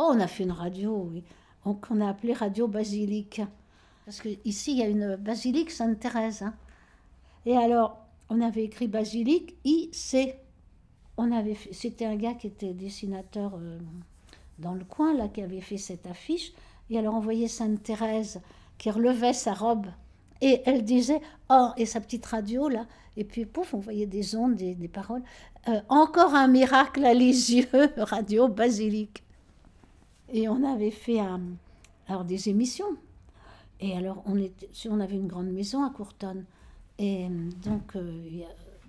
Oh, on a fait une radio, oui, qu'on a appelée Radio Basilique. Parce qu'ici, il y a une basilique Sainte-Thérèse. Hein. Et alors, on avait écrit basilique IC. On avait c'était un gars qui était dessinateur euh, dans le coin, là, qui avait fait cette affiche. Et alors, on voyait Sainte-Thérèse qui relevait sa robe. Et elle disait, oh, et sa petite radio, là. Et puis, pouf, on voyait des ondes, des, paroles. Euh, encore un miracle à les yeux, radio basilique. Et on avait fait alors des émissions. Et alors, on, était, on avait une grande maison à Courtonne. Et euh, donc, euh,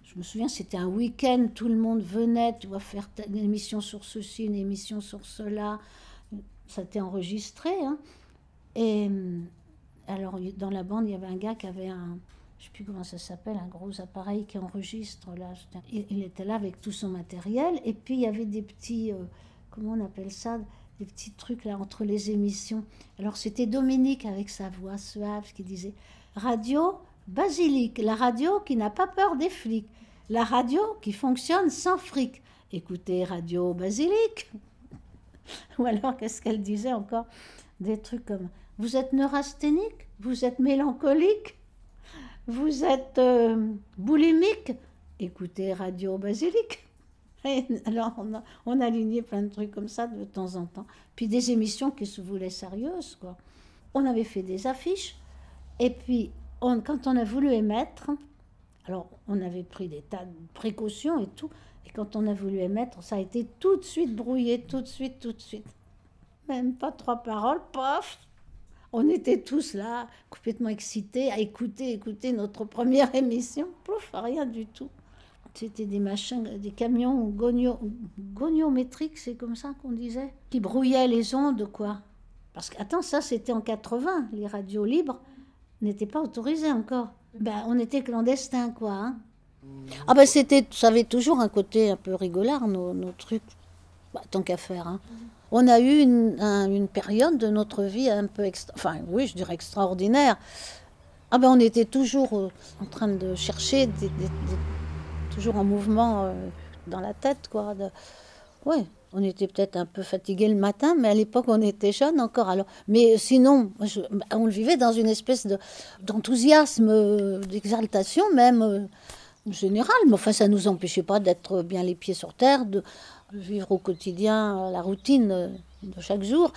je me souviens, c'était un week-end, tout le monde venait, tu vois, faire une émission sur ceci, une émission sur cela. Ça était enregistré. Hein. Et euh, alors, dans la bande, il y avait un gars qui avait un, je ne sais plus comment ça s'appelle, un gros appareil qui enregistre. Là. Il, était là avec tout son matériel. Et puis, il y avait des petits, comment on appelle ça? Des petits trucs là entre les émissions. Alors c'était Dominique avec sa voix suave qui disait Radio Basilique, la radio qui n'a pas peur des flics, la radio qui fonctionne sans fric. Écoutez Radio Basilique. Ou alors qu'est-ce qu'elle disait encore? Des trucs comme Vous êtes neurasthénique? Vous êtes mélancolique? Vous êtes euh, boulimique? Écoutez Radio Basilique. alors, on a, aligné plein de trucs comme ça de temps en temps. Puis des émissions qui se voulaient sérieuses, quoi. On avait fait des affiches. Et puis, quand on a voulu émettre, alors on avait pris des tas de précautions et tout. Et quand on a voulu émettre, ça a été tout de suite brouillé, tout de suite, tout de suite. Même pas trois paroles, paf On était tous là, complètement excités, à écouter, écouter notre première émission. Pouf, rien du tout. C'était des machins, des camions gonio, goniométriques, c'est comme ça qu'on disait, qui brouillaient les ondes, quoi. Parce que, attends, ça c'était en 80, les radios libres n'étaient pas autorisées encore. Ben, on était clandestins, quoi. Hein. Ah ben c'était, ça avait toujours un côté un peu rigolard, nos, trucs, bah, tant qu'à faire. Hein. On a eu une, période de notre vie un peu, enfin oui, je dirais extraordinaire. Ah ben on était toujours euh, en train de chercher des toujours en mouvement euh, dans la tête, quoi. De... Ouais, on était peut-être un peu fatigué le matin, mais à l'époque, on était jeunes encore. Alors, mais sinon, bah, on le vivait dans une espèce de, d'enthousiasme, euh, d'exaltation même euh, générale. Mais enfin, ça nous empêchait pas d'être bien les pieds sur terre, de vivre au quotidien la routine de chaque jour.